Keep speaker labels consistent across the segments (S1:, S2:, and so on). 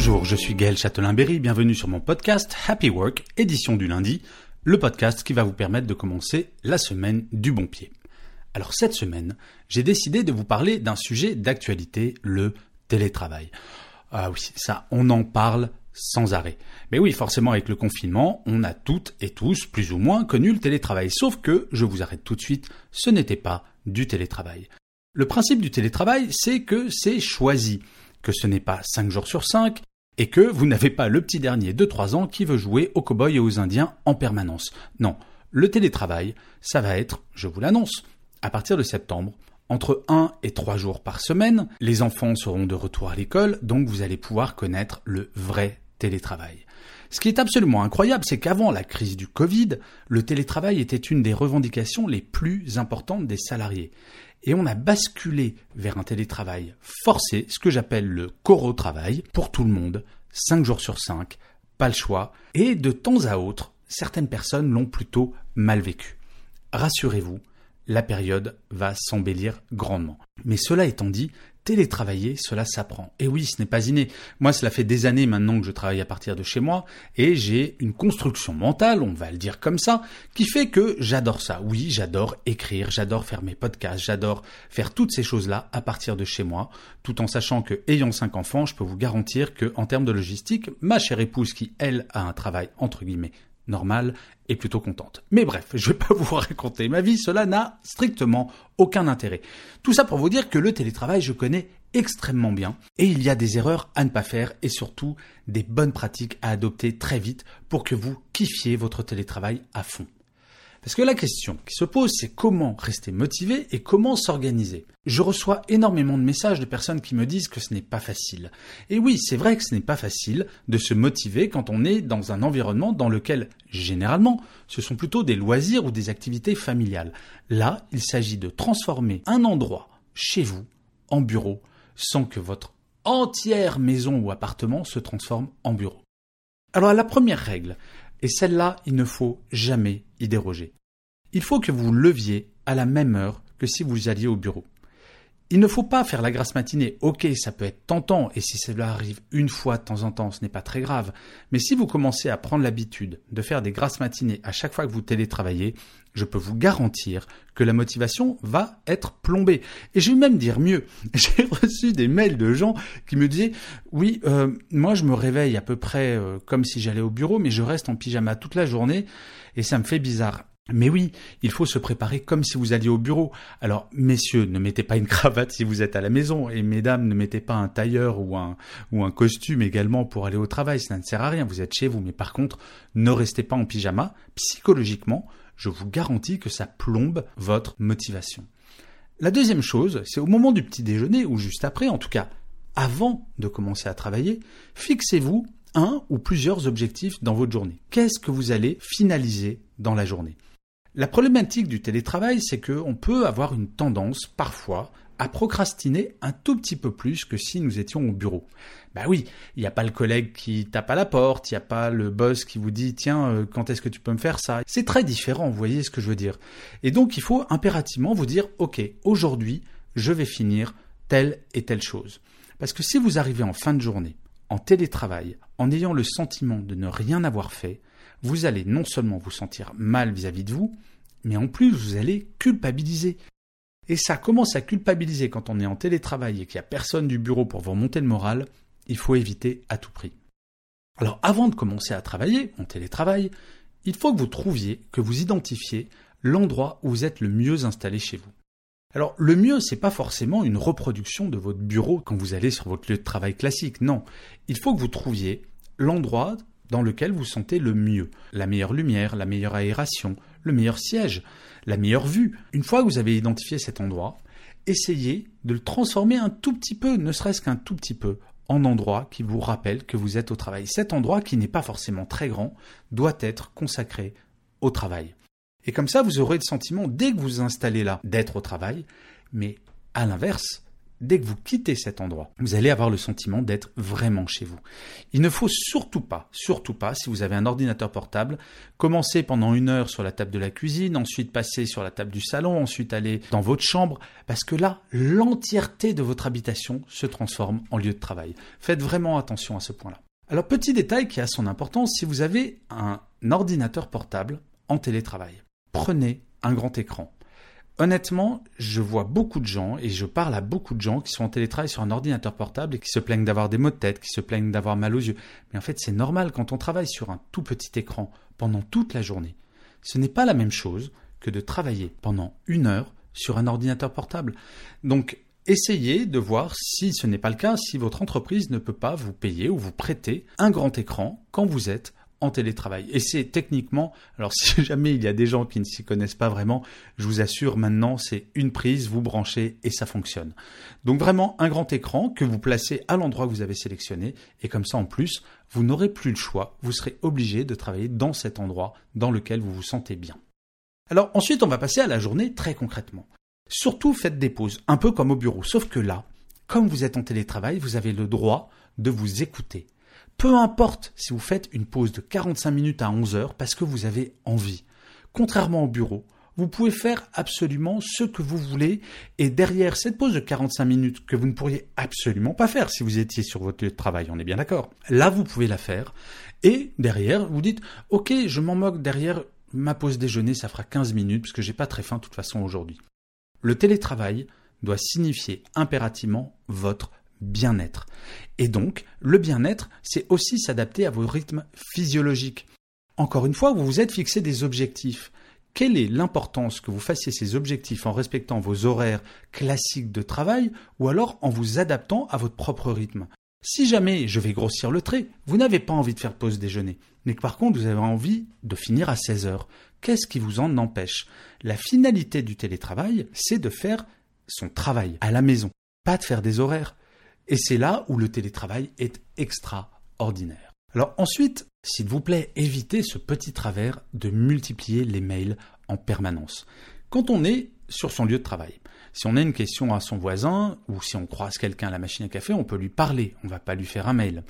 S1: Bonjour, je suis Gaël Châtelain-Berry, bienvenue sur mon podcast Happy Work, édition du lundi, le podcast qui va vous permettre de commencer la semaine du bon pied. Alors cette semaine, j'ai décidé de vous parler d'un sujet d'actualité, le télétravail. Ah oui, ça, on en parle sans arrêt. Mais oui, forcément, avec le confinement, on a toutes et tous, plus ou moins, connu le télétravail. Sauf que, je vous arrête tout de suite, ce n'était pas du télétravail. Le principe du télétravail, c'est que c'est choisi, que ce n'est pas 5 jours sur 5, et que vous n'avez pas le petit dernier de 3 ans qui veut jouer aux cow-boys et aux indiens en permanence. Non, le télétravail, ça va être, je vous l'annonce, à partir de septembre, entre 1 et 3 jours par semaine, les enfants seront de retour à l'école, donc vous allez pouvoir connaître le vrai télétravail. Ce qui est absolument incroyable, c'est qu'avant la crise du Covid, le télétravail était une des revendications les plus importantes des salariés. Et on a basculé vers un télétravail forcé, ce que j'appelle le coro-travail, pour tout le monde, 5 jours sur 5, pas le choix, et de temps à autre, certaines personnes l'ont plutôt mal vécu. Rassurez-vous, la période va s'embellir grandement. Mais cela étant dit, télétravailler, cela s'apprend. Et oui, ce n'est pas inné. Moi, cela fait des années maintenant que je travaille à partir de chez moi et j'ai une construction mentale, on va le dire comme ça, qui fait que j'adore ça. Oui, j'adore écrire, j'adore faire mes podcasts, j'adore faire toutes ces choses-là à partir de chez moi, tout en sachant que, ayant cinq enfants, je peux vous garantir que, en termes de logistique, ma chère épouse qui, elle, a un travail entre guillemets normale et plutôt contente. Mais bref, je vais pas vous raconter ma vie, cela n'a strictement aucun intérêt. Tout ça pour vous dire que le télétravail, je connais extrêmement bien et il y a des erreurs à ne pas faire et surtout des bonnes pratiques à adopter très vite pour que vous kiffiez votre télétravail à fond. Parce que la question qui se pose, c'est comment rester motivé et comment s'organiser. Je reçois énormément de messages de personnes qui me disent que ce n'est pas facile. Et oui, c'est vrai que ce n'est pas facile de se motiver quand on est dans un environnement dans lequel, généralement, ce sont plutôt des loisirs ou des activités familiales. Là, il s'agit de transformer un endroit chez vous en bureau sans que votre entière maison ou appartement se transforme en bureau. Alors la première règle, et celle-là, il ne faut jamais y déroger. Il faut que vous leviez à la même heure que si vous alliez au bureau. Il ne faut pas faire la grasse matinée. Ok, ça peut être tentant, et si cela arrive une fois de temps en temps, ce n'est pas très grave. Mais si vous commencez à prendre l'habitude de faire des grasses matinées à chaque fois que vous télétravaillez, je peux vous garantir que la motivation va être plombée. Et je vais même dire mieux. J'ai reçu des mails de gens qui me disaient, oui, euh, moi je me réveille à peu près euh, comme si j'allais au bureau, mais je reste en pyjama toute la journée, et ça me fait bizarre. Mais oui, il faut se préparer comme si vous alliez au bureau. Alors, messieurs, ne mettez pas une cravate si vous êtes à la maison, et mesdames, ne mettez pas un tailleur ou un, ou un costume également pour aller au travail, ça ne sert à rien, vous êtes chez vous, mais par contre, ne restez pas en pyjama. Psychologiquement, je vous garantis que ça plombe votre motivation. La deuxième chose, c'est au moment du petit déjeuner, ou juste après, en tout cas, avant de commencer à travailler, fixez-vous un ou plusieurs objectifs dans votre journée. Qu'est-ce que vous allez finaliser dans la journée? La problématique du télétravail, c'est qu'on peut avoir une tendance, parfois, à procrastiner un tout petit peu plus que si nous étions au bureau. Bah oui, il n'y a pas le collègue qui tape à la porte, il n'y a pas le boss qui vous dit tiens, euh, quand est-ce que tu peux me faire ça? C'est très différent, vous voyez ce que je veux dire. Et donc il faut impérativement vous dire ok, aujourd'hui, je vais finir telle et telle chose. Parce que si vous arrivez en fin de journée, en télétravail, en ayant le sentiment de ne rien avoir fait, vous allez non seulement vous sentir mal vis-à-vis de vous, mais en plus vous allez culpabiliser. Et ça commence à culpabiliser quand on est en télétravail et qu'il n'y a personne du bureau pour vous remonter le moral, il faut éviter à tout prix. Alors avant de commencer à travailler en télétravail, il faut que vous trouviez, que vous identifiez l'endroit où vous êtes le mieux installé chez vous. Alors le mieux, c'est pas forcément une reproduction de votre bureau quand vous allez sur votre lieu de travail classique, non. Il faut que vous trouviez l'endroit dans lequel vous sentez le mieux. La meilleure lumière, la meilleure aération, le meilleur siège, la meilleure vue. Une fois que vous avez identifié cet endroit, essayez de le transformer un tout petit peu, ne serait-ce qu'un tout petit peu, en endroit qui vous rappelle que vous êtes au travail. Cet endroit, qui n'est pas forcément très grand, doit être consacré au travail. Et comme ça, vous aurez le sentiment, dès que vous vous installez là, d'être au travail, mais à l'inverse, dès que vous quittez cet endroit, vous allez avoir le sentiment d'être vraiment chez vous. Il ne faut surtout pas, surtout pas, si vous avez un ordinateur portable, commencer pendant une heure sur la table de la cuisine, ensuite passer sur la table du salon, ensuite aller dans votre chambre, parce que là, l'entièreté de votre habitation se transforme en lieu de travail. Faites vraiment attention à ce point-là. Alors, petit détail qui a son importance, si vous avez un ordinateur portable en télétravail, prenez un grand écran. Honnêtement, je vois beaucoup de gens et je parle à beaucoup de gens qui sont en télétravail sur un ordinateur portable et qui se plaignent d'avoir des maux de tête, qui se plaignent d'avoir mal aux yeux. Mais en fait, c'est normal quand on travaille sur un tout petit écran pendant toute la journée. Ce n'est pas la même chose que de travailler pendant une heure sur un ordinateur portable. Donc, essayez de voir si ce n'est pas le cas, si votre entreprise ne peut pas vous payer ou vous prêter un grand écran quand vous êtes en télétravail. Et c'est techniquement, alors si jamais il y a des gens qui ne s'y connaissent pas vraiment, je vous assure maintenant c'est une prise, vous branchez et ça fonctionne. Donc vraiment un grand écran que vous placez à l'endroit que vous avez sélectionné et comme ça en plus vous n'aurez plus le choix, vous serez obligé de travailler dans cet endroit dans lequel vous vous sentez bien. Alors ensuite on va passer à la journée très concrètement. Surtout faites des pauses, un peu comme au bureau, sauf que là, comme vous êtes en télétravail, vous avez le droit de vous écouter. Peu importe si vous faites une pause de 45 minutes à 11 heures parce que vous avez envie. Contrairement au bureau, vous pouvez faire absolument ce que vous voulez et derrière cette pause de 45 minutes que vous ne pourriez absolument pas faire si vous étiez sur votre lieu travail, on est bien d'accord. Là, vous pouvez la faire et derrière, vous dites OK, je m'en moque derrière ma pause déjeuner, ça fera 15 minutes parce que j'ai pas très faim de toute façon aujourd'hui. Le télétravail doit signifier impérativement votre bien-être. Et donc, le bien-être, c'est aussi s'adapter à vos rythmes physiologiques. Encore une fois, vous vous êtes fixé des objectifs. Quelle est l'importance que vous fassiez ces objectifs en respectant vos horaires classiques de travail ou alors en vous adaptant à votre propre rythme? Si jamais je vais grossir le trait, vous n'avez pas envie de faire pause déjeuner, mais que par contre vous avez envie de finir à 16 heures, qu'est-ce qui vous en empêche? La finalité du télétravail, c'est de faire son travail à la maison, pas de faire des horaires. Et c'est là où le télétravail est extraordinaire. Alors ensuite, s'il vous plaît, évitez ce petit travers de multiplier les mails en permanence. Quand on est sur son lieu de travail, si on a une question à son voisin ou si on croise quelqu'un à la machine à café, on peut lui parler, on ne va pas lui faire un mail.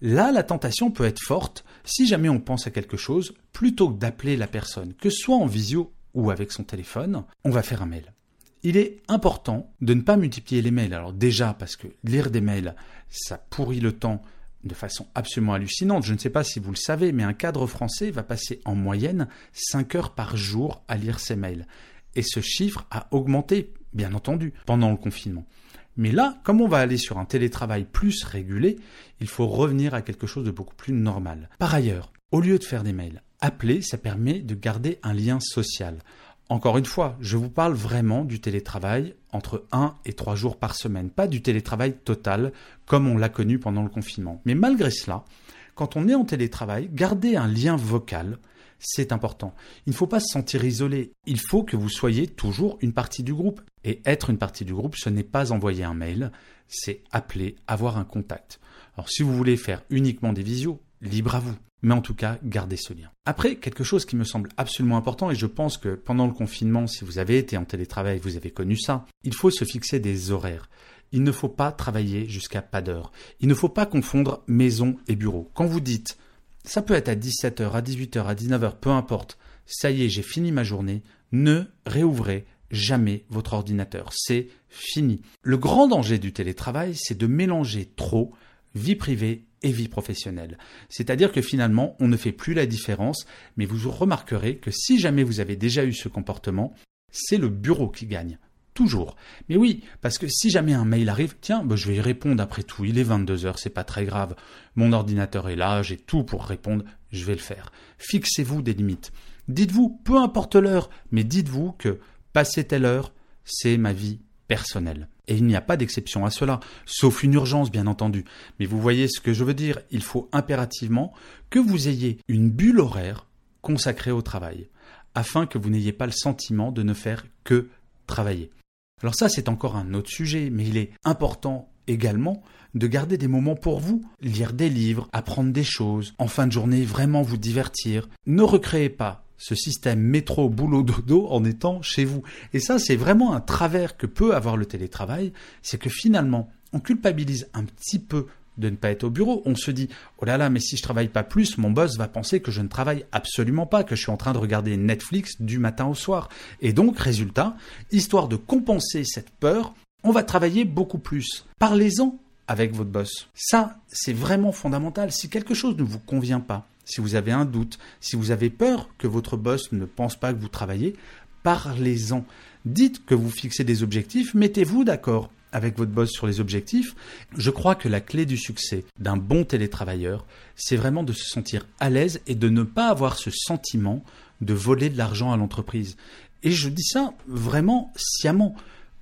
S1: Là, la tentation peut être forte si jamais on pense à quelque chose, plutôt que d'appeler la personne, que ce soit en visio ou avec son téléphone, on va faire un mail il est important de ne pas multiplier les mails. Alors déjà, parce que lire des mails, ça pourrit le temps de façon absolument hallucinante. Je ne sais pas si vous le savez, mais un cadre français va passer en moyenne 5 heures par jour à lire ses mails. Et ce chiffre a augmenté, bien entendu, pendant le confinement. Mais là, comme on va aller sur un télétravail plus régulé, il faut revenir à quelque chose de beaucoup plus normal. Par ailleurs, au lieu de faire des mails, appeler, ça permet de garder un lien social. Encore une fois, je vous parle vraiment du télétravail entre 1 et 3 jours par semaine, pas du télétravail total comme on l'a connu pendant le confinement. Mais malgré cela, quand on est en télétravail, garder un lien vocal, c'est important. Il ne faut pas se sentir isolé. Il faut que vous soyez toujours une partie du groupe. Et être une partie du groupe, ce n'est pas envoyer un mail, c'est appeler, avoir un contact. Alors si vous voulez faire uniquement des visios, libre à vous mais en tout cas, gardez ce lien. Après, quelque chose qui me semble absolument important, et je pense que pendant le confinement, si vous avez été en télétravail, vous avez connu ça, il faut se fixer des horaires. Il ne faut pas travailler jusqu'à pas d'heure. Il ne faut pas confondre maison et bureau. Quand vous dites, ça peut être à 17h, à 18h, à 19h, peu importe, ça y est, j'ai fini ma journée, ne réouvrez jamais votre ordinateur. C'est fini. Le grand danger du télétravail, c'est de mélanger trop vie privée et vie professionnelle. C'est-à-dire que finalement, on ne fait plus la différence, mais vous remarquerez que si jamais vous avez déjà eu ce comportement, c'est le bureau qui gagne. Toujours. Mais oui, parce que si jamais un mail arrive, tiens, bah, je vais y répondre après tout, il est 22 heures, c'est pas très grave. Mon ordinateur est là, j'ai tout pour répondre, je vais le faire. Fixez-vous des limites. Dites-vous, peu importe l'heure, mais dites-vous que passer telle heure, c'est ma vie personnelle. Et il n'y a pas d'exception à cela, sauf une urgence bien entendu. Mais vous voyez ce que je veux dire, il faut impérativement que vous ayez une bulle horaire consacrée au travail. afin que vous n'ayez pas le sentiment de ne faire que travailler. Alors ça, c'est encore un autre sujet, mais il est important également de garder des moments pour vous, lire des livres, apprendre des choses, en fin de journée vraiment vous divertir. Ne recréez pas ce système métro boulot dodo en étant chez vous. Et ça, c'est vraiment un travers que peut avoir le télétravail, c'est que finalement, on culpabilise un petit peu de ne pas être au bureau. On se dit, oh là là, mais si je travaille pas plus, mon boss va penser que je ne travaille absolument pas, que je suis en train de regarder Netflix du matin au soir. Et donc, résultat, histoire de compenser cette peur, on va travailler beaucoup plus. Parlez-en avec votre boss. Ça, c'est vraiment fondamental. Si quelque chose ne vous convient pas, si vous avez un doute, si vous avez peur que votre boss ne pense pas que vous travaillez, parlez-en. Dites que vous fixez des objectifs, mettez-vous d'accord avec votre boss sur les objectifs. Je crois que la clé du succès d'un bon télétravailleur, c'est vraiment de se sentir à l'aise et de ne pas avoir ce sentiment de voler de l'argent à l'entreprise. Et je dis ça vraiment sciemment.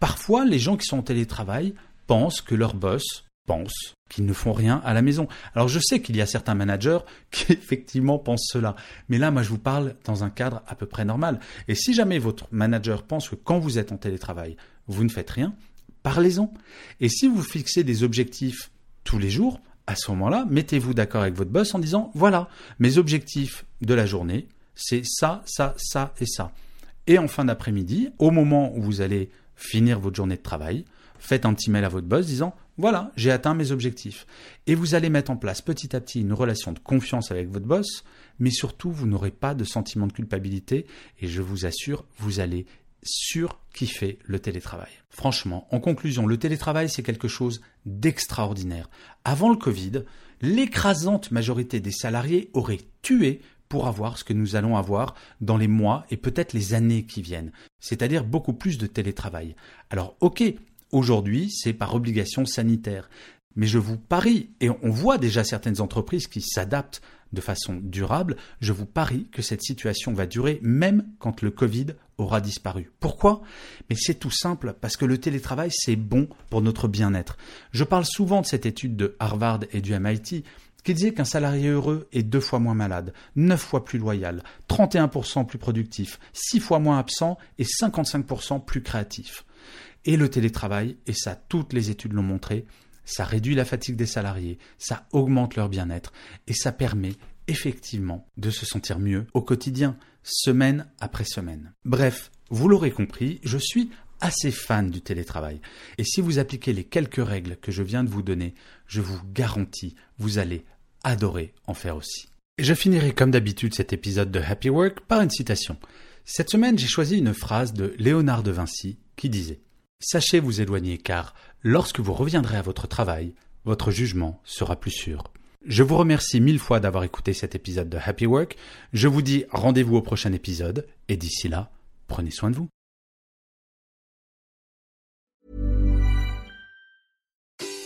S1: Parfois, les gens qui sont en télétravail pensent que leur boss pense qu'ils ne font rien à la maison. Alors je sais qu'il y a certains managers qui effectivement pensent cela, mais là moi je vous parle dans un cadre à peu près normal. Et si jamais votre manager pense que quand vous êtes en télétravail, vous ne faites rien, parlez-en. Et si vous fixez des objectifs tous les jours, à ce moment-là, mettez-vous d'accord avec votre boss en disant, voilà, mes objectifs de la journée, c'est ça, ça, ça et ça. Et en fin d'après-midi, au moment où vous allez finir votre journée de travail, faites un petit mail à votre boss disant, voilà, j'ai atteint mes objectifs. Et vous allez mettre en place petit à petit une relation de confiance avec votre boss, mais surtout, vous n'aurez pas de sentiment de culpabilité et je vous assure, vous allez sur fait le télétravail. Franchement, en conclusion, le télétravail, c'est quelque chose d'extraordinaire. Avant le Covid, l'écrasante majorité des salariés auraient tué pour avoir ce que nous allons avoir dans les mois et peut-être les années qui viennent, c'est-à-dire beaucoup plus de télétravail. Alors ok, aujourd'hui c'est par obligation sanitaire, mais je vous parie, et on voit déjà certaines entreprises qui s'adaptent de façon durable, je vous parie que cette situation va durer même quand le Covid aura disparu. Pourquoi? Mais c'est tout simple, parce que le télétravail, c'est bon pour notre bien-être. Je parle souvent de cette étude de Harvard et du MIT qui disait qu'un salarié heureux est deux fois moins malade, neuf fois plus loyal, 31% plus productif, six fois moins absent et 55% plus créatif. Et le télétravail, et ça toutes les études l'ont montré, ça réduit la fatigue des salariés, ça augmente leur bien-être et ça permet effectivement de se sentir mieux au quotidien, semaine après semaine. Bref, vous l'aurez compris, je suis assez fan du télétravail. Et si vous appliquez les quelques règles que je viens de vous donner, je vous garantis, vous allez adorer en faire aussi. Et je finirai comme d'habitude cet épisode de Happy Work par une citation. Cette semaine, j'ai choisi une phrase de Léonard de Vinci qui disait Sachez vous éloigner car lorsque vous reviendrez à votre travail, votre jugement sera plus sûr. Je vous remercie mille fois d'avoir écouté cet épisode de Happy Work. Je vous dis rendez-vous au prochain épisode et d'ici là, prenez soin de vous.